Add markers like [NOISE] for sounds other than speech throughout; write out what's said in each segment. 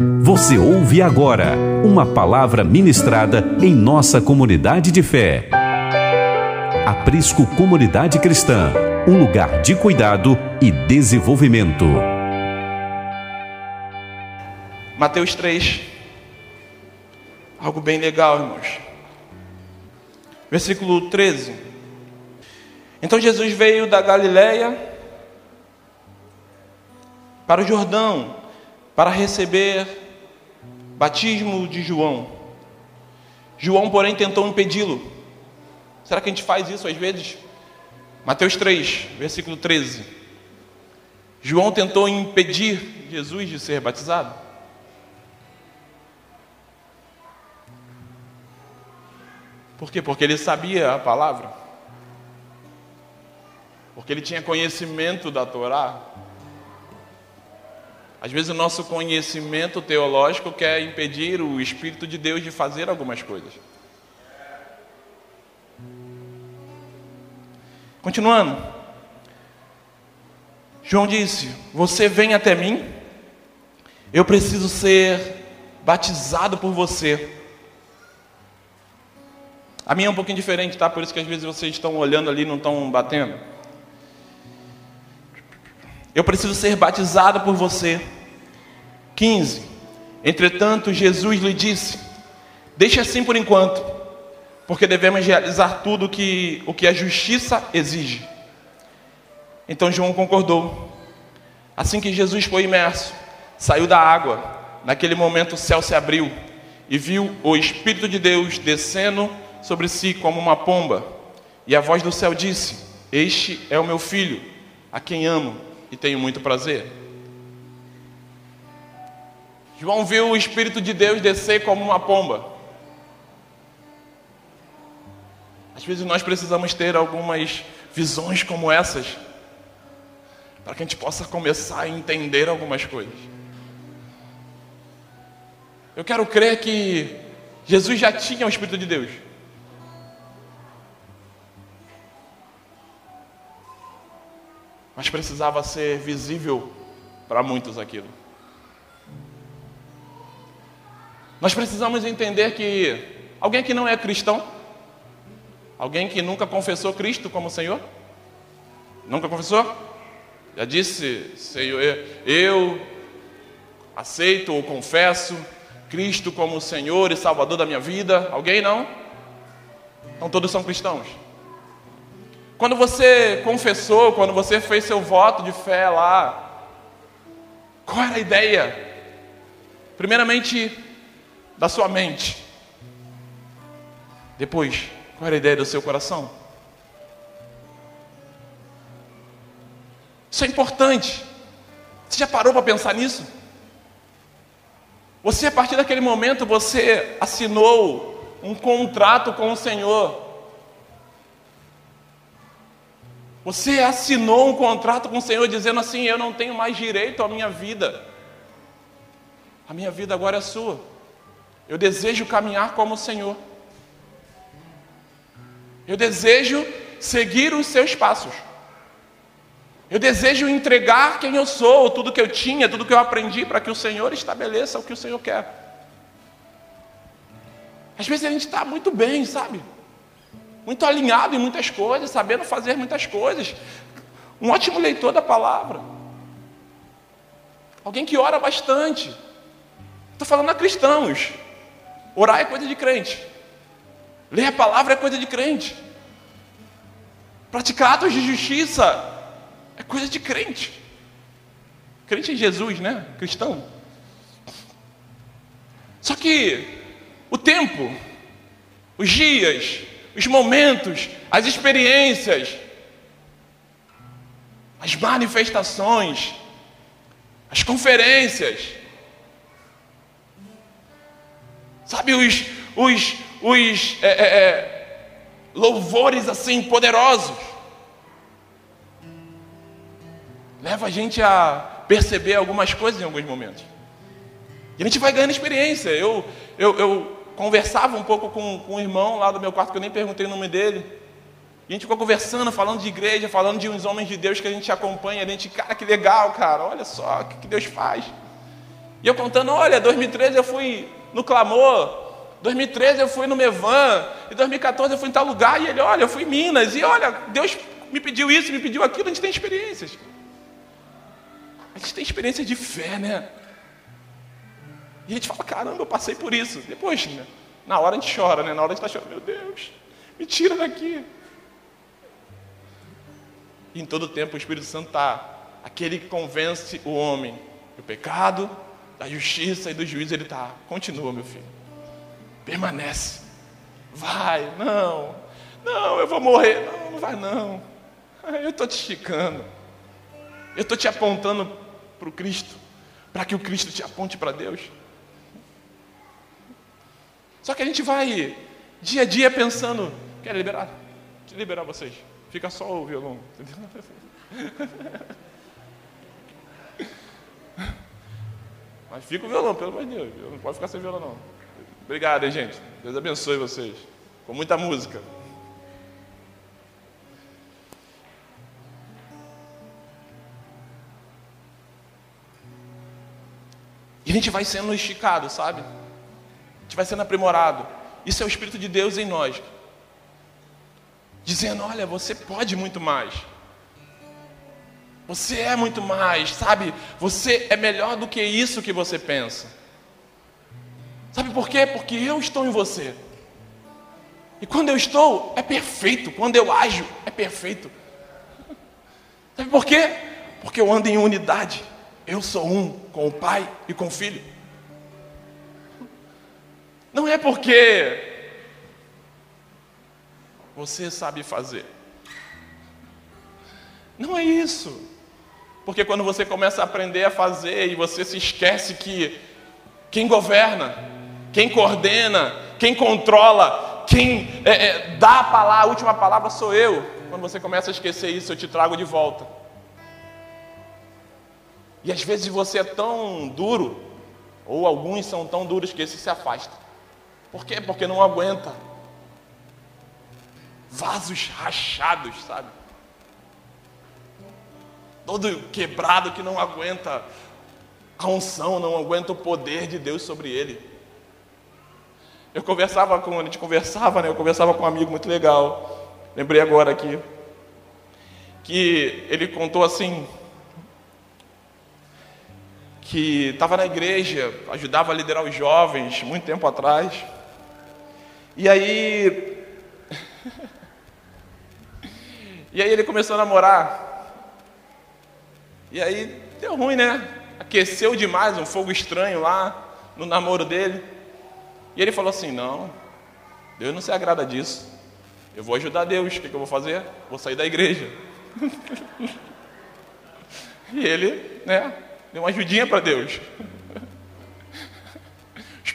Você ouve agora uma palavra ministrada em nossa comunidade de fé. Aprisco Comunidade Cristã, um lugar de cuidado e desenvolvimento. Mateus 3. Algo bem legal, irmãos. Versículo 13. Então Jesus veio da Galiléia para o Jordão para receber batismo de João. João, porém, tentou impedi-lo. Será que a gente faz isso às vezes? Mateus 3, versículo 13. João tentou impedir Jesus de ser batizado. Por quê? Porque ele sabia a palavra. Porque ele tinha conhecimento da Torá. Às vezes o nosso conhecimento teológico quer impedir o Espírito de Deus de fazer algumas coisas. Continuando. João disse: Você vem até mim, eu preciso ser batizado por você. A minha é um pouquinho diferente, tá? Por isso que às vezes vocês estão olhando ali e não estão batendo. Eu preciso ser batizado por você. 15. Entretanto, Jesus lhe disse: Deixe assim por enquanto, porque devemos realizar tudo que, o que a justiça exige. Então João concordou. Assim que Jesus foi imerso, saiu da água. Naquele momento o céu se abriu e viu o Espírito de Deus descendo sobre si como uma pomba. E a voz do céu disse: Este é o meu filho, a quem amo e tenho muito prazer. João viu o Espírito de Deus descer como uma pomba. Às vezes nós precisamos ter algumas visões como essas, para que a gente possa começar a entender algumas coisas. Eu quero crer que Jesus já tinha o Espírito de Deus. Mas precisava ser visível para muitos aquilo. Nós precisamos entender que alguém que não é cristão, alguém que nunca confessou Cristo como Senhor, nunca confessou? Já disse, Senhor, eu aceito ou confesso Cristo como Senhor e Salvador da minha vida. Alguém não? Então todos são cristãos. Quando você confessou, quando você fez seu voto de fé lá, qual era a ideia? Primeiramente, da sua mente. Depois, qual era a ideia do seu coração? Isso é importante. Você já parou para pensar nisso? Você, a partir daquele momento, você assinou um contrato com o Senhor. Você assinou um contrato com o Senhor dizendo assim: Eu não tenho mais direito à minha vida. A minha vida agora é sua. Eu desejo caminhar como o Senhor. Eu desejo seguir os seus passos. Eu desejo entregar quem eu sou, tudo que eu tinha, tudo que eu aprendi, para que o Senhor estabeleça o que o Senhor quer. Às vezes a gente está muito bem, sabe? Muito alinhado em muitas coisas, sabendo fazer muitas coisas. Um ótimo leitor da palavra. Alguém que ora bastante. Estou falando a cristãos. Orar é coisa de crente. Ler a palavra é coisa de crente. Praticar atos de justiça é coisa de crente. Crente em Jesus, né? Cristão. Só que o tempo, os dias, os momentos, as experiências, as manifestações, as conferências, sabe, os, os, os é, é, é, louvores assim poderosos, leva a gente a perceber algumas coisas em alguns momentos. E a gente vai ganhando experiência. Eu, eu, eu conversava um pouco com, com um irmão lá do meu quarto, que eu nem perguntei o nome dele. E a gente ficou conversando, falando de igreja, falando de uns homens de Deus que a gente acompanha. A gente, cara, que legal, cara, olha só o que Deus faz. E eu contando, olha, 2013 eu fui no Clamor, 2013 eu fui no Mevan, em 2014 eu fui em tal lugar, e ele, olha, eu fui em Minas, e olha, Deus me pediu isso, me pediu aquilo, a gente tem experiências. A gente tem experiência de fé, né? E a gente fala, caramba, eu passei por isso. Depois, né? na hora a gente chora, né? Na hora a gente está chorando, meu Deus, me tira daqui. E em todo tempo o Espírito Santo está, aquele que convence o homem do pecado, da justiça e do juízo, ele está, continua, meu filho. Permanece. Vai, não, não, eu vou morrer. Não, não vai não. Eu estou te esticando. Eu estou te apontando para o Cristo, para que o Cristo te aponte para Deus. Só que a gente vai dia a dia pensando, quer liberar? Liberar vocês. Fica só o violão. [LAUGHS] Mas fica o violão, pelo amor de Deus. Não pode ficar sem violão, não. Obrigado, hein, gente. Deus abençoe vocês. Com muita música. E a gente vai sendo esticado, sabe? Gente vai sendo aprimorado. Isso é o Espírito de Deus em nós. Dizendo: olha, você pode muito mais. Você é muito mais, sabe? Você é melhor do que isso que você pensa. Sabe por quê? Porque eu estou em você. E quando eu estou, é perfeito. Quando eu ajo, é perfeito. Sabe por quê? Porque eu ando em unidade. Eu sou um com o Pai e com o Filho. Não é porque você sabe fazer. Não é isso. Porque quando você começa a aprender a fazer e você se esquece que quem governa quem coordena, quem controla, quem é, é, dá a, palavra, a última palavra sou eu. Quando você começa a esquecer isso, eu te trago de volta. E às vezes você é tão duro, ou alguns são tão duros que esse se afasta. Por quê? Porque não aguenta. Vasos rachados, sabe? Todo quebrado que não aguenta a unção, não aguenta o poder de Deus sobre ele. Eu conversava com, a gente conversava, né? Eu conversava com um amigo muito legal. Lembrei agora aqui. Que ele contou assim, que estava na igreja, ajudava a liderar os jovens muito tempo atrás. E aí. e aí ele começou a namorar. E aí deu ruim, né? Aqueceu demais, um fogo estranho lá no namoro dele. E ele falou assim: Não, Deus não se agrada disso. Eu vou ajudar Deus. O que, que eu vou fazer? Vou sair da igreja. [LAUGHS] e ele, né, deu uma ajudinha para Deus.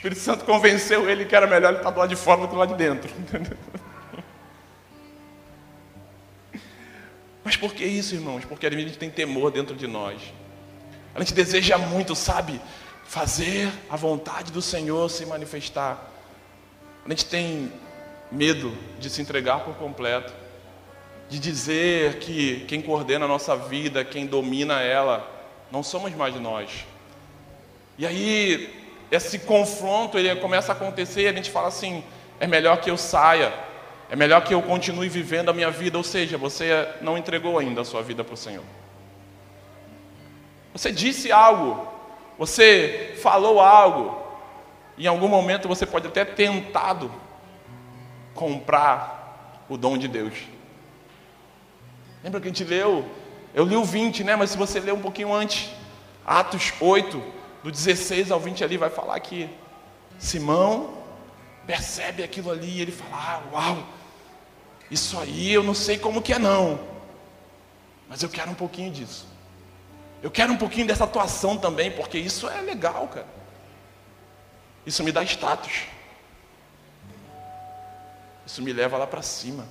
Espírito Santo convenceu ele que era melhor ele estar do lado de fora do que do lado de dentro. [LAUGHS] Mas por que isso, irmãos? Porque a gente tem temor dentro de nós. A gente deseja muito, sabe? fazer a vontade do Senhor se manifestar. A gente tem medo de se entregar por completo, de dizer que quem coordena a nossa vida, quem domina ela, não somos mais nós. E aí esse confronto ele começa a acontecer e a gente fala assim: é melhor que eu saia, é melhor que eu continue vivendo a minha vida. Ou seja, você não entregou ainda a sua vida para o Senhor. Você disse algo, você falou algo, em algum momento você pode até tentado comprar o dom de Deus. Lembra que a gente leu? Eu li o 20, né? Mas se você ler um pouquinho antes, Atos 8, do 16 ao 20 ali, vai falar que Simão percebe aquilo ali e ele fala: ah, Uau, isso aí eu não sei como que é, não, mas eu quero um pouquinho disso. Eu quero um pouquinho dessa atuação também, porque isso é legal, cara. Isso me dá status. Isso me leva lá para cima.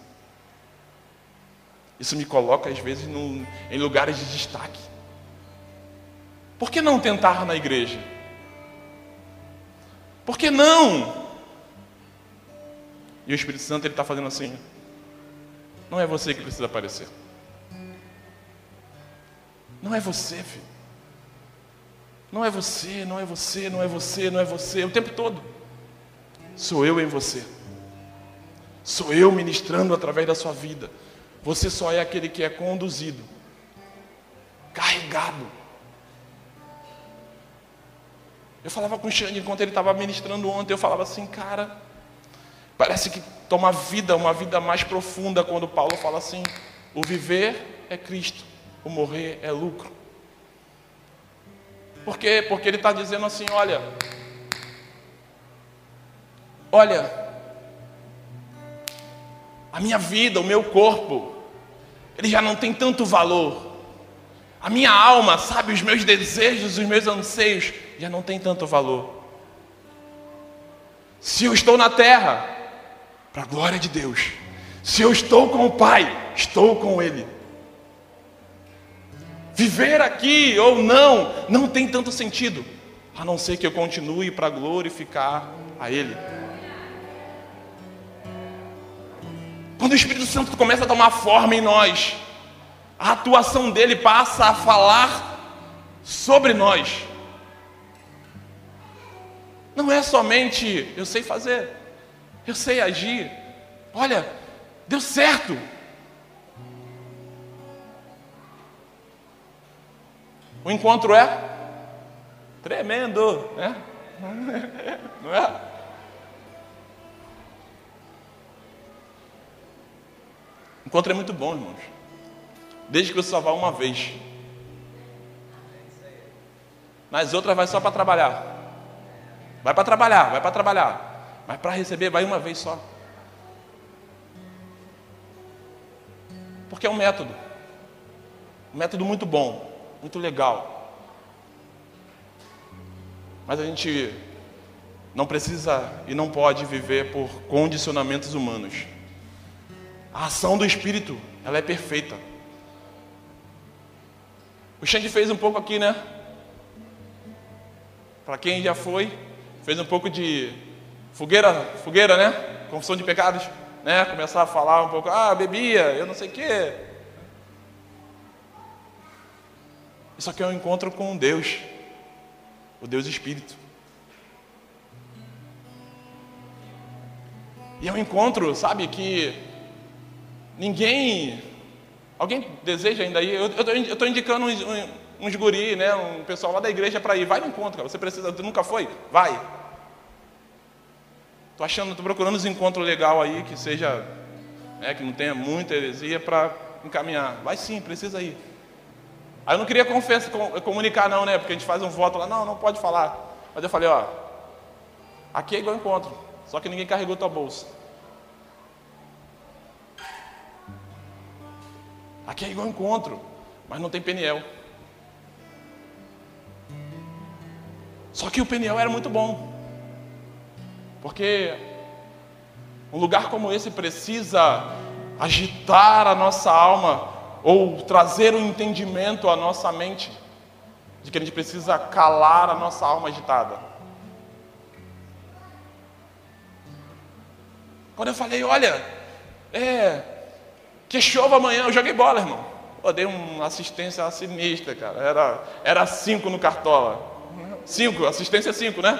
Isso me coloca, às vezes, em lugares de destaque. Por que não tentar na igreja? Por que não? E o Espírito Santo ele está fazendo assim. Não é você que precisa aparecer. Não é você, filho. Não é você, não é você, não é você, não é você, o tempo todo. Sou eu em você. Sou eu ministrando através da sua vida. Você só é aquele que é conduzido, carregado. Eu falava com o Xande enquanto ele estava ministrando ontem, eu falava assim, cara, parece que toma vida, uma vida mais profunda quando Paulo fala assim: o viver é Cristo, o morrer é lucro. Por quê? Porque ele está dizendo assim: olha, olha, a minha vida, o meu corpo, ele já não tem tanto valor. A minha alma, sabe, os meus desejos, os meus anseios, já não tem tanto valor. Se eu estou na terra, para a glória de Deus. Se eu estou com o Pai, estou com Ele. Viver aqui ou não, não tem tanto sentido, a não ser que eu continue para glorificar a Ele. Quando o Espírito Santo começa a tomar forma em nós, a atuação dele passa a falar sobre nós. Não é somente eu sei fazer, eu sei agir. Olha, deu certo. O encontro é tremendo, né? [LAUGHS] Não é? O encontro é muito bom, irmãos. Desde que você só vá uma vez. Nas outras vai só para trabalhar. Vai para trabalhar, vai para trabalhar. Mas para receber vai uma vez só. Porque é um método. Um método muito bom muito legal. Mas a gente não precisa e não pode viver por condicionamentos humanos. A ação do Espírito, ela é perfeita. O Xande fez um pouco aqui, né? Para quem já foi, fez um pouco de fogueira, fogueira, né? Confissão de pecados, né? Começar a falar um pouco, ah, bebia, eu não sei o quê. Isso aqui é um encontro com Deus, o Deus Espírito. E é um encontro, sabe, que ninguém. Alguém deseja ainda ir? Eu estou indicando uns, uns guri, né, um pessoal lá da igreja para ir. Vai no encontro, cara. Você precisa, nunca foi? Vai. Estou achando, estou procurando uns encontros legal aí que seja, né, que não tenha muita heresia para encaminhar. Vai sim, precisa ir. Aí eu não queria confessar, comunicar não, né? Porque a gente faz um voto lá, não, não pode falar. Mas eu falei, ó, aqui é igual encontro, só que ninguém carregou tua bolsa. Aqui é igual encontro, mas não tem peniel. Só que o peniel era muito bom. Porque um lugar como esse precisa agitar a nossa alma ou trazer um entendimento à nossa mente de que a gente precisa calar a nossa alma agitada. Quando eu falei, olha, é, que chova amanhã, eu joguei bola, irmão. Eu dei uma assistência sinistra, cara. Era, era cinco no cartola. Cinco, assistência é cinco, né?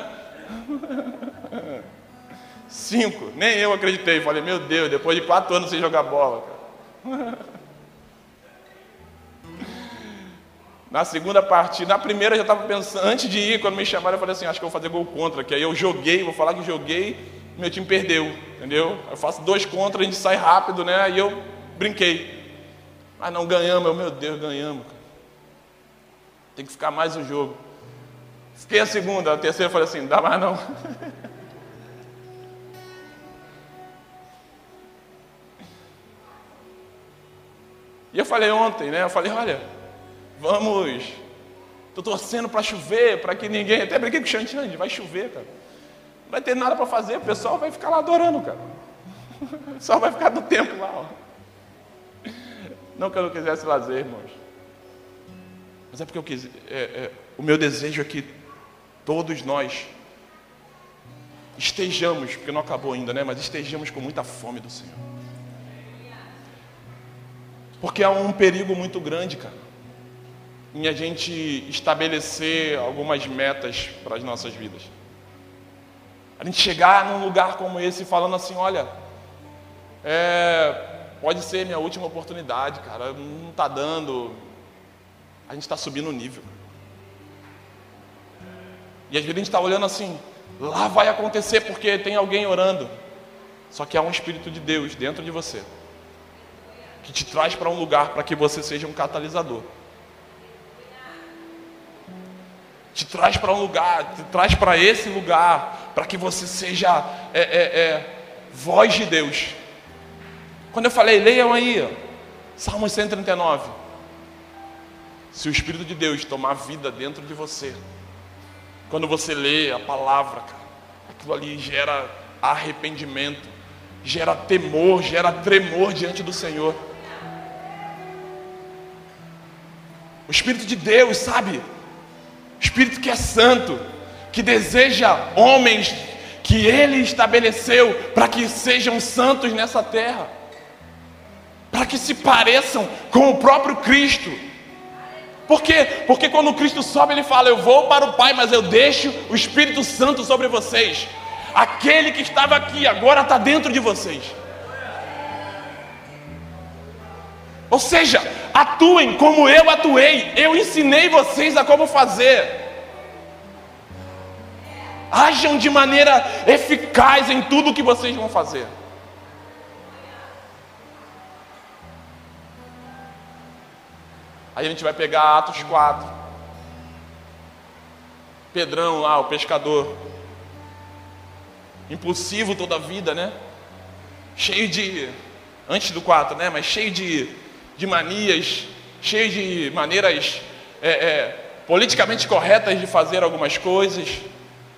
Cinco. Nem eu acreditei. Falei, meu Deus, depois de quatro anos sem jogar bola, cara. Na segunda partida, na primeira eu já estava pensando, antes de ir, quando me chamaram, eu falei assim, acho que eu vou fazer gol contra, que aí eu joguei, vou falar que joguei, meu time perdeu, entendeu? Eu faço dois contra, a gente sai rápido, né? Aí eu brinquei. Mas não ganhamos, eu, meu Deus, ganhamos. Tem que ficar mais o jogo. Fiquei a segunda, a terceira eu falei assim, dá mais não. [LAUGHS] E eu falei ontem, né? Eu falei, olha, Vamos. Estou torcendo para chover, para que ninguém. Até brinquei com o Xantiane, vai chover, cara. Não vai ter nada para fazer, o pessoal vai ficar lá adorando, cara. [LAUGHS] Só vai ficar do tempo lá, ó. Não que eu não quisesse lazer, irmãos. Mas é porque eu quis. É, é, o meu desejo é que todos nós estejamos, porque não acabou ainda, né? Mas estejamos com muita fome do Senhor. Porque há um perigo muito grande, cara. em a gente estabelecer algumas metas para as nossas vidas. A gente chegar num lugar como esse falando assim, olha, é, pode ser minha última oportunidade, cara, não está dando, a gente está subindo o nível. E às vezes a gente está olhando assim, lá vai acontecer porque tem alguém orando. Só que há um Espírito de Deus dentro de você que te traz para um lugar para que você seja um catalisador. Te traz para um lugar, te traz para esse lugar, para que você seja é, é, é, voz de Deus. Quando eu falei, leiam aí, Salmo 139. Se o Espírito de Deus tomar vida dentro de você, quando você lê a palavra, cara, aquilo ali gera arrependimento, gera temor, gera tremor diante do Senhor. O Espírito de Deus, sabe? O Espírito que é santo, que deseja homens que Ele estabeleceu para que sejam santos nessa terra, para que se pareçam com o próprio Cristo. Por quê? Porque quando Cristo sobe, Ele fala: Eu vou para o Pai, mas eu deixo o Espírito Santo sobre vocês. Aquele que estava aqui agora está dentro de vocês. Ou seja, atuem como eu atuei, eu ensinei vocês a como fazer. Ajam de maneira eficaz em tudo que vocês vão fazer. Aí a gente vai pegar Atos 4. Pedrão lá, o pescador. Impulsivo toda a vida, né? Cheio de. Antes do 4, né? Mas cheio de de manias, cheio de maneiras é, é, politicamente corretas de fazer algumas coisas,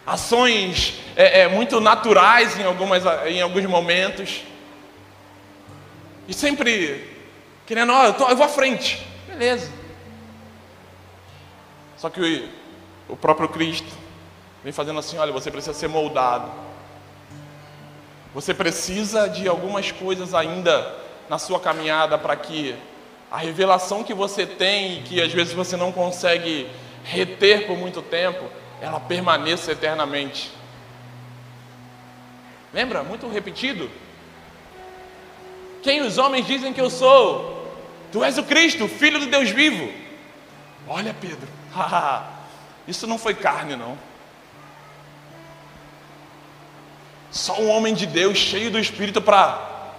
ações é, é, muito naturais em, algumas, em alguns momentos, e sempre querendo, ó, eu, tô, eu vou à frente, beleza. Só que o, próprio Cristo vem fazendo assim: olha, você precisa ser moldado. Você precisa de algumas coisas ainda na sua caminhada para que a revelação que você tem e que às vezes você não consegue reter por muito tempo, ela permaneça eternamente. Lembra? Muito repetido. Quem os homens dizem que eu sou? Tu és o Cristo, filho do Deus vivo. Olha, Pedro, [LAUGHS] isso não foi carne, não. Só um homem de Deus cheio do Espírito para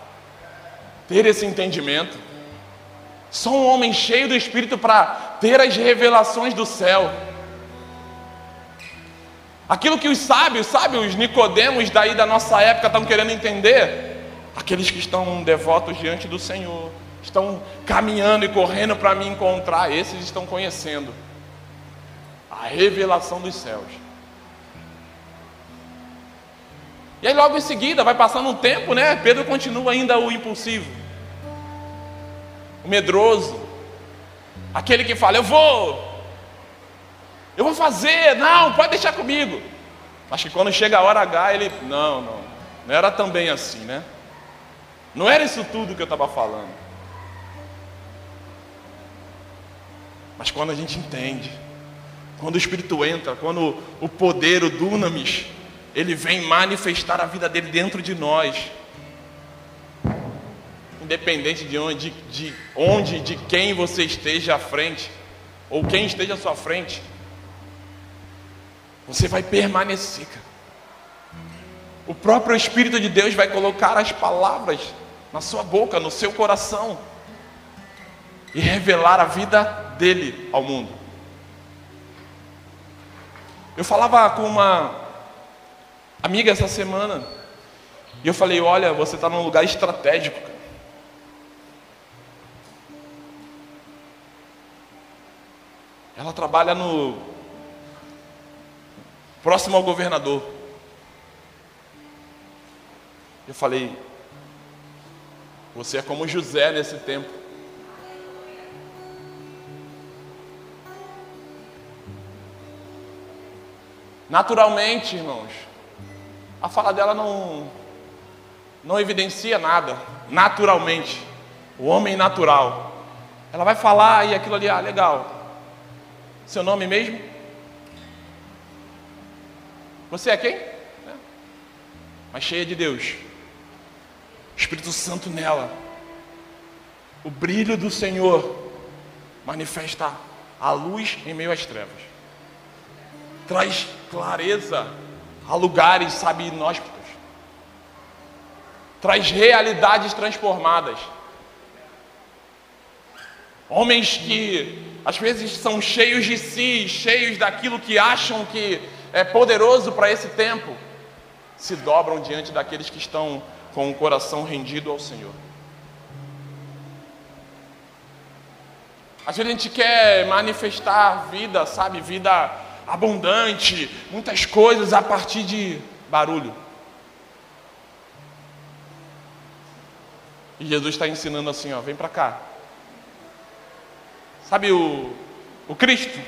ter esse entendimento. Só um homem cheio do Espírito para ter as revelações do céu. Aquilo que os sábios, sabe, os Nicodemos daí da nossa época estão querendo entender, aqueles que estão devotos diante do Senhor, estão caminhando e correndo para me encontrar, esses estão conhecendo a revelação dos céus. E aí logo em seguida, vai passando um tempo, né? Pedro continua ainda o impulsivo o medroso, aquele que fala: Eu vou, eu vou fazer, não, pode deixar comigo. Acho que quando chega a hora H, ele: Não, não, não era também assim, né? Não era isso tudo que eu estava falando. Mas quando a gente entende, quando o Espírito entra, quando o poder, o dunamis, ele vem manifestar a vida dele dentro de nós, independente de onde, de onde, de quem você esteja à frente, ou quem esteja à sua frente, você vai permanecer. Cara. O próprio Espírito de Deus vai colocar as palavras na sua boca, no seu coração, e revelar a vida dele ao mundo. Eu falava com uma amiga essa semana, e eu falei: Olha, você está num lugar estratégico. Ela trabalha no próximo ao governador. Eu falei, você é como José nesse tempo. Naturalmente, irmãos, a fala dela não não evidencia nada, naturalmente. O homem natural. Ela vai falar e aquilo ali, ah, legal. Seu nome mesmo? Você é quem? É. Mas cheia de Deus. Espírito Santo nela. O brilho do Senhor manifesta a luz em meio às trevas. Traz clareza a lugares, sabe, inóspitos. Traz realidades transformadas. Homens que às vezes são cheios de si, cheios daquilo que acham que é poderoso para esse tempo, se dobram diante daqueles que estão com o coração rendido ao Senhor. Às vezes a gente quer manifestar vida, sabe, vida abundante, muitas coisas a partir de barulho. E Jesus está ensinando assim, ó, vem para cá. Sabe o, o Cristo?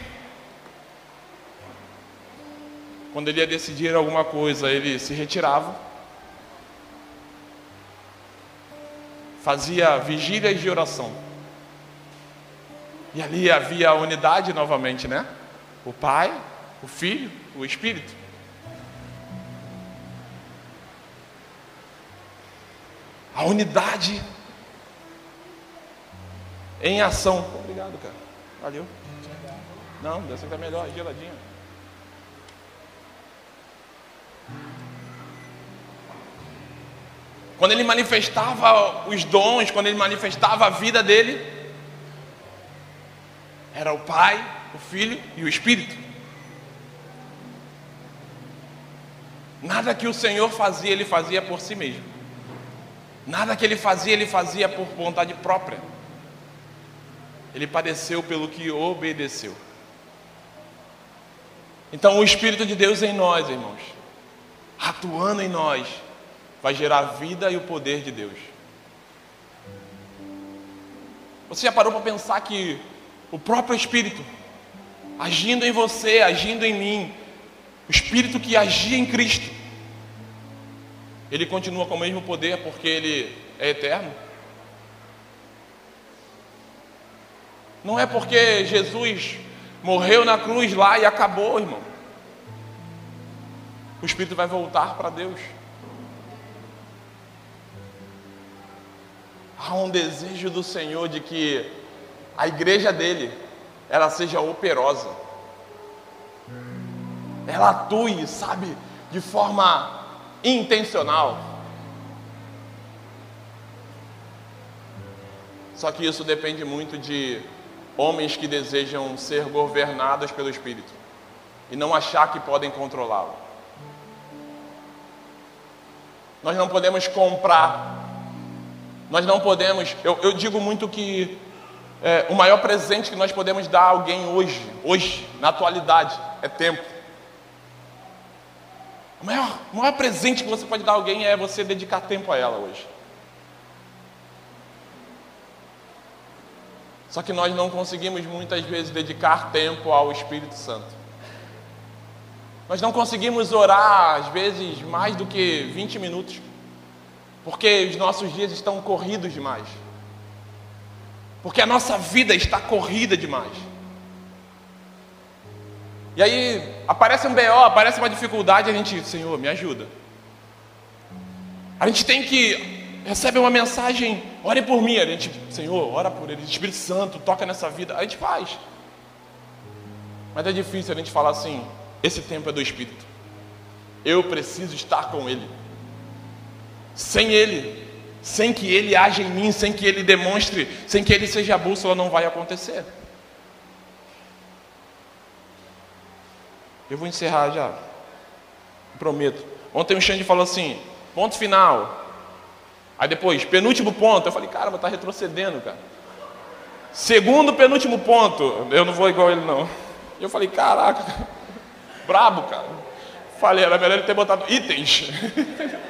Quando ele ia decidir alguma coisa, ele se retirava, fazia vigílias de oração. E ali havia a unidade novamente, né? O Pai, o Filho, o Espírito. A unidade em ação. Obrigado, cara. Valeu. Não, dessa tá melhor, geladinho. Quando ele manifestava os dons, quando ele manifestava a vida dele, era o Pai, o Filho e o Espírito. Nada que o Senhor fazia, ele fazia por si mesmo. Nada que ele fazia, ele fazia por vontade própria. Ele padeceu pelo que obedeceu. Então, o Espírito de Deus em nós, irmãos, atuando em nós, vai gerar vida e o poder de Deus. Você já parou para pensar que o próprio Espírito, agindo em você, agindo em mim, o Espírito que agia em Cristo, ele continua com o mesmo poder porque ele é eterno? Não é porque Jesus morreu na cruz lá e acabou, irmão. O Espírito vai voltar para Deus. Há um desejo do Senhor de que a igreja dele ela seja operosa. Ela atue, sabe, de forma intencional. Só que isso depende muito de homens que desejam ser governados pelo Espírito e não achar que podem controlá-lo. Nós não podemos comprar, nós não podemos. Eu, eu digo muito que é, o maior presente que nós podemos dar a alguém hoje, hoje, na atualidade, é tempo. O maior, o maior presente que você pode dar a alguém é você dedicar tempo a ela hoje. Só que nós não conseguimos muitas vezes dedicar tempo ao Espírito Santo. Nós não conseguimos orar, às vezes, mais do que 20 minutos, porque os nossos dias estão corridos demais. Porque a nossa vida está corrida demais. E aí aparece um BO, aparece uma dificuldade, a gente, Senhor, me ajuda. A gente tem que recebe uma mensagem, ore por mim. A gente, Senhor, ora por ele, Espírito Santo, toca nessa vida. A gente faz. Mas é difícil a gente falar assim: esse tempo é do Espírito. Eu preciso estar com Ele. Sem Ele, sem que Ele haja em mim, sem que Ele demonstre, sem que Ele seja a bússola, não vai acontecer. Eu vou encerrar já. Prometo. Ontem o Xande falou assim: ponto final. Aí depois, penúltimo ponto, eu falei, caramba, tá retrocedendo, cara. Segundo penúltimo ponto, eu não vou igual ele não. Eu falei, caraca, brabo, cara. Falei, era melhor ele ter botado itens. [LAUGHS]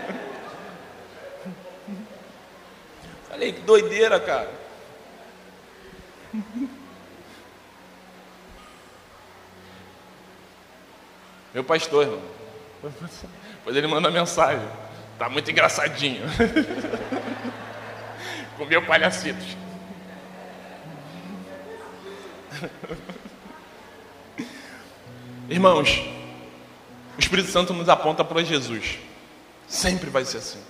falei, que doideira, cara. Meu pastor, irmão. Depois ele manda mensagem. Tá muito engraçadinho. [LAUGHS] Comeu palhacitos. Irmãos, o Espírito Santo nos aponta para Jesus. Sempre vai ser assim.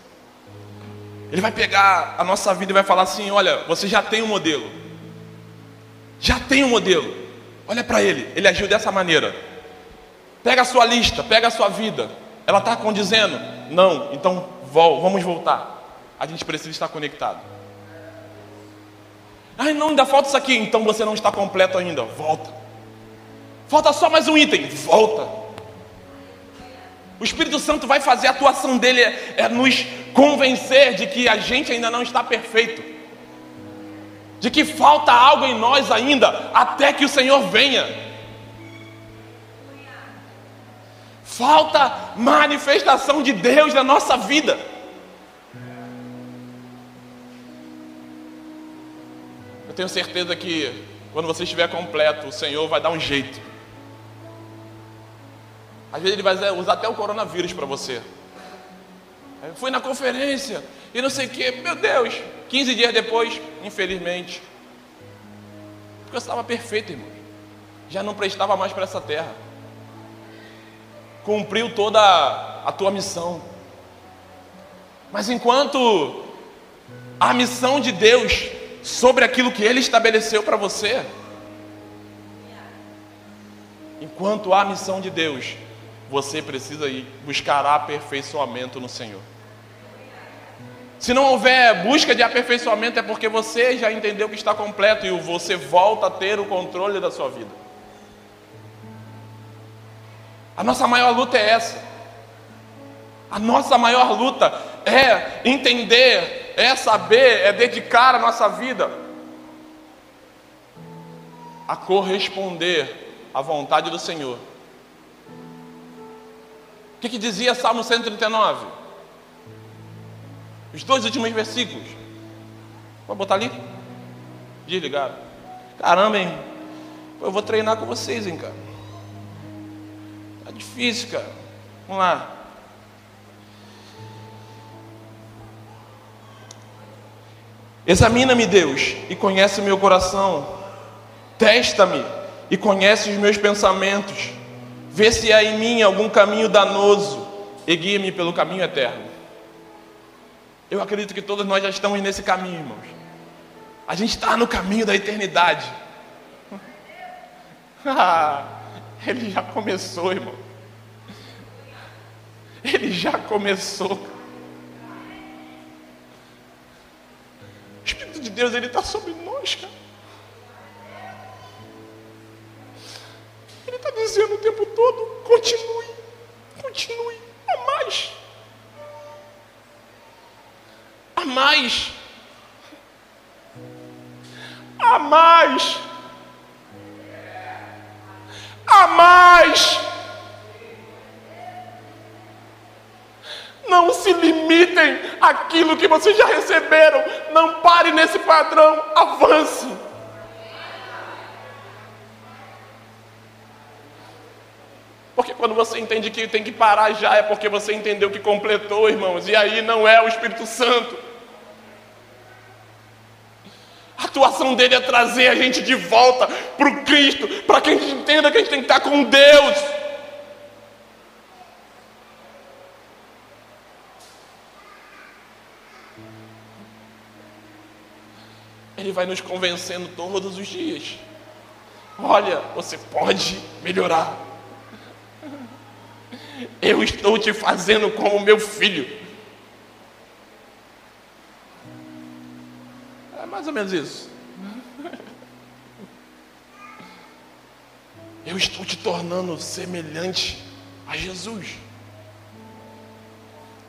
Ele vai pegar a nossa vida e vai falar assim: olha, você já tem um modelo. Já tem um modelo. Olha para ele, ele agiu dessa maneira. Pega a sua lista, pega a sua vida. Ela está condizendo? Não, então vol vamos voltar. A gente precisa estar conectado. Ai, não, ainda falta isso aqui. Então você não está completo ainda. Volta. Falta só mais um item. Volta. O Espírito Santo vai fazer a atuação dele é, é nos convencer de que a gente ainda não está perfeito, de que falta algo em nós ainda, até que o Senhor venha. Falta manifestação de Deus na nossa vida. Eu tenho certeza que quando você estiver completo, o Senhor vai dar um jeito. Às vezes ele vai usar até o coronavírus para você. Fui na conferência e não sei o que, meu Deus, 15 dias depois, infelizmente, porque eu estava perfeito, irmão, já não prestava mais para essa terra, cumpriu toda a tua missão, mas enquanto a missão de Deus sobre aquilo que Ele estabeleceu para você, enquanto a missão de Deus você precisa ir buscar aperfeiçoamento no Senhor. Se não houver busca de aperfeiçoamento, é porque você já entendeu que está completo e você volta a ter o controle da sua vida. A nossa maior luta é essa. A nossa maior luta é entender, é saber, é dedicar a nossa vida a corresponder à vontade do Senhor o que, que dizia Salmo 139? Os dois últimos versículos. Pode botar ali? Desligado. Caramba, hein? Eu vou treinar com vocês, hein, cara. Tá difícil, cara. Vamos lá. Examina-me, Deus, e conhece o meu coração. Testa-me e conhece os meus pensamentos Vê se há em mim algum caminho danoso e guia-me pelo caminho eterno. Eu acredito que todos nós já estamos nesse caminho, irmãos. A gente está no caminho da eternidade. [LAUGHS] Ah, ele já começou, irmão. Ele já começou. O Espírito de Deus, ele está sobre nós, cara. Ele está dizendo o tempo todo: continue, continue, a mais. A mais. A mais. A mais. Não se limitem àquilo que vocês já receberam. Não pare nesse padrão. Avance. Porque quando você entende que tem que parar já, é porque você entendeu que completou, irmãos, e aí não é o Espírito Santo. A atuação dele é trazer a gente de volta para o Cristo, para que a gente entenda que a gente tem que estar com Deus. Ele vai nos convencendo todos os dias. Olha, você pode melhorar. Eu estou te fazendo como meu filho. É mais ou menos isso. Eu estou te tornando semelhante a Jesus.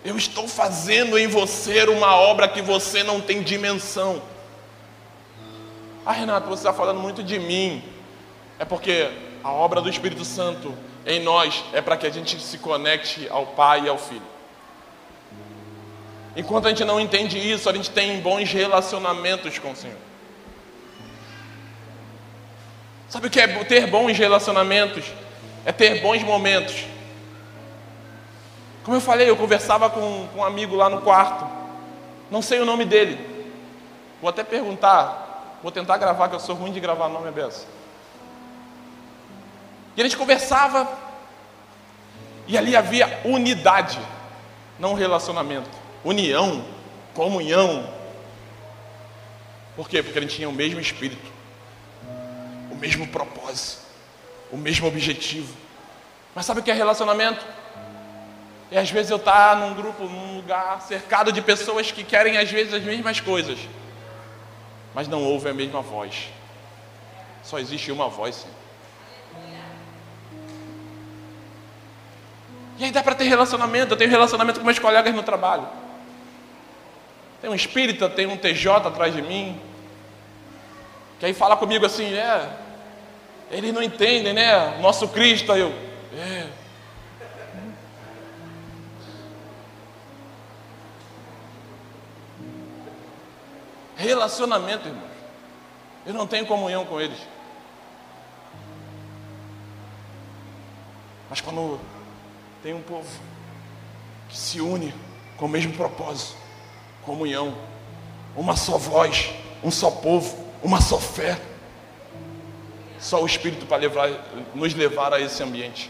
Eu estou fazendo em você uma obra que você não tem dimensão. Ah, Renato, você está falando muito de mim. É porque a obra do Espírito Santo em nós é para que a gente se conecte ao Pai e ao Filho. Enquanto a gente não entende isso, a gente tem bons relacionamentos com o Senhor. Sabe o que é ter bons relacionamentos? É ter bons momentos. Como eu falei, eu conversava com, com um amigo lá no quarto. Não sei o nome dele. Vou até perguntar. Vou tentar gravar, que eu sou ruim de gravar nome, Abessa. E a gente conversava, e ali havia unidade, não relacionamento, união, comunhão. Por quê? Porque a gente tinha o mesmo espírito, o mesmo propósito, o mesmo objetivo. Mas sabe o que é relacionamento? E às vezes eu estar tá num grupo, num lugar cercado de pessoas que querem às vezes as mesmas coisas, mas não ouvem a mesma voz. Só existe uma voz, sim. E aí dá para ter relacionamento. Eu tenho relacionamento com meus colegas no trabalho. Tem um espírita, tem um TJ atrás de mim. Que aí fala comigo assim, é. Eles não entendem, né? Nosso Cristo, aí eu. É. Relacionamento, irmãos. Eu não tenho comunhão com eles. Mas quando tem um povo que se une com o mesmo propósito, comunhão, uma só voz, um só povo, uma só fé, só o Espírito para levar, nos levar a esse ambiente.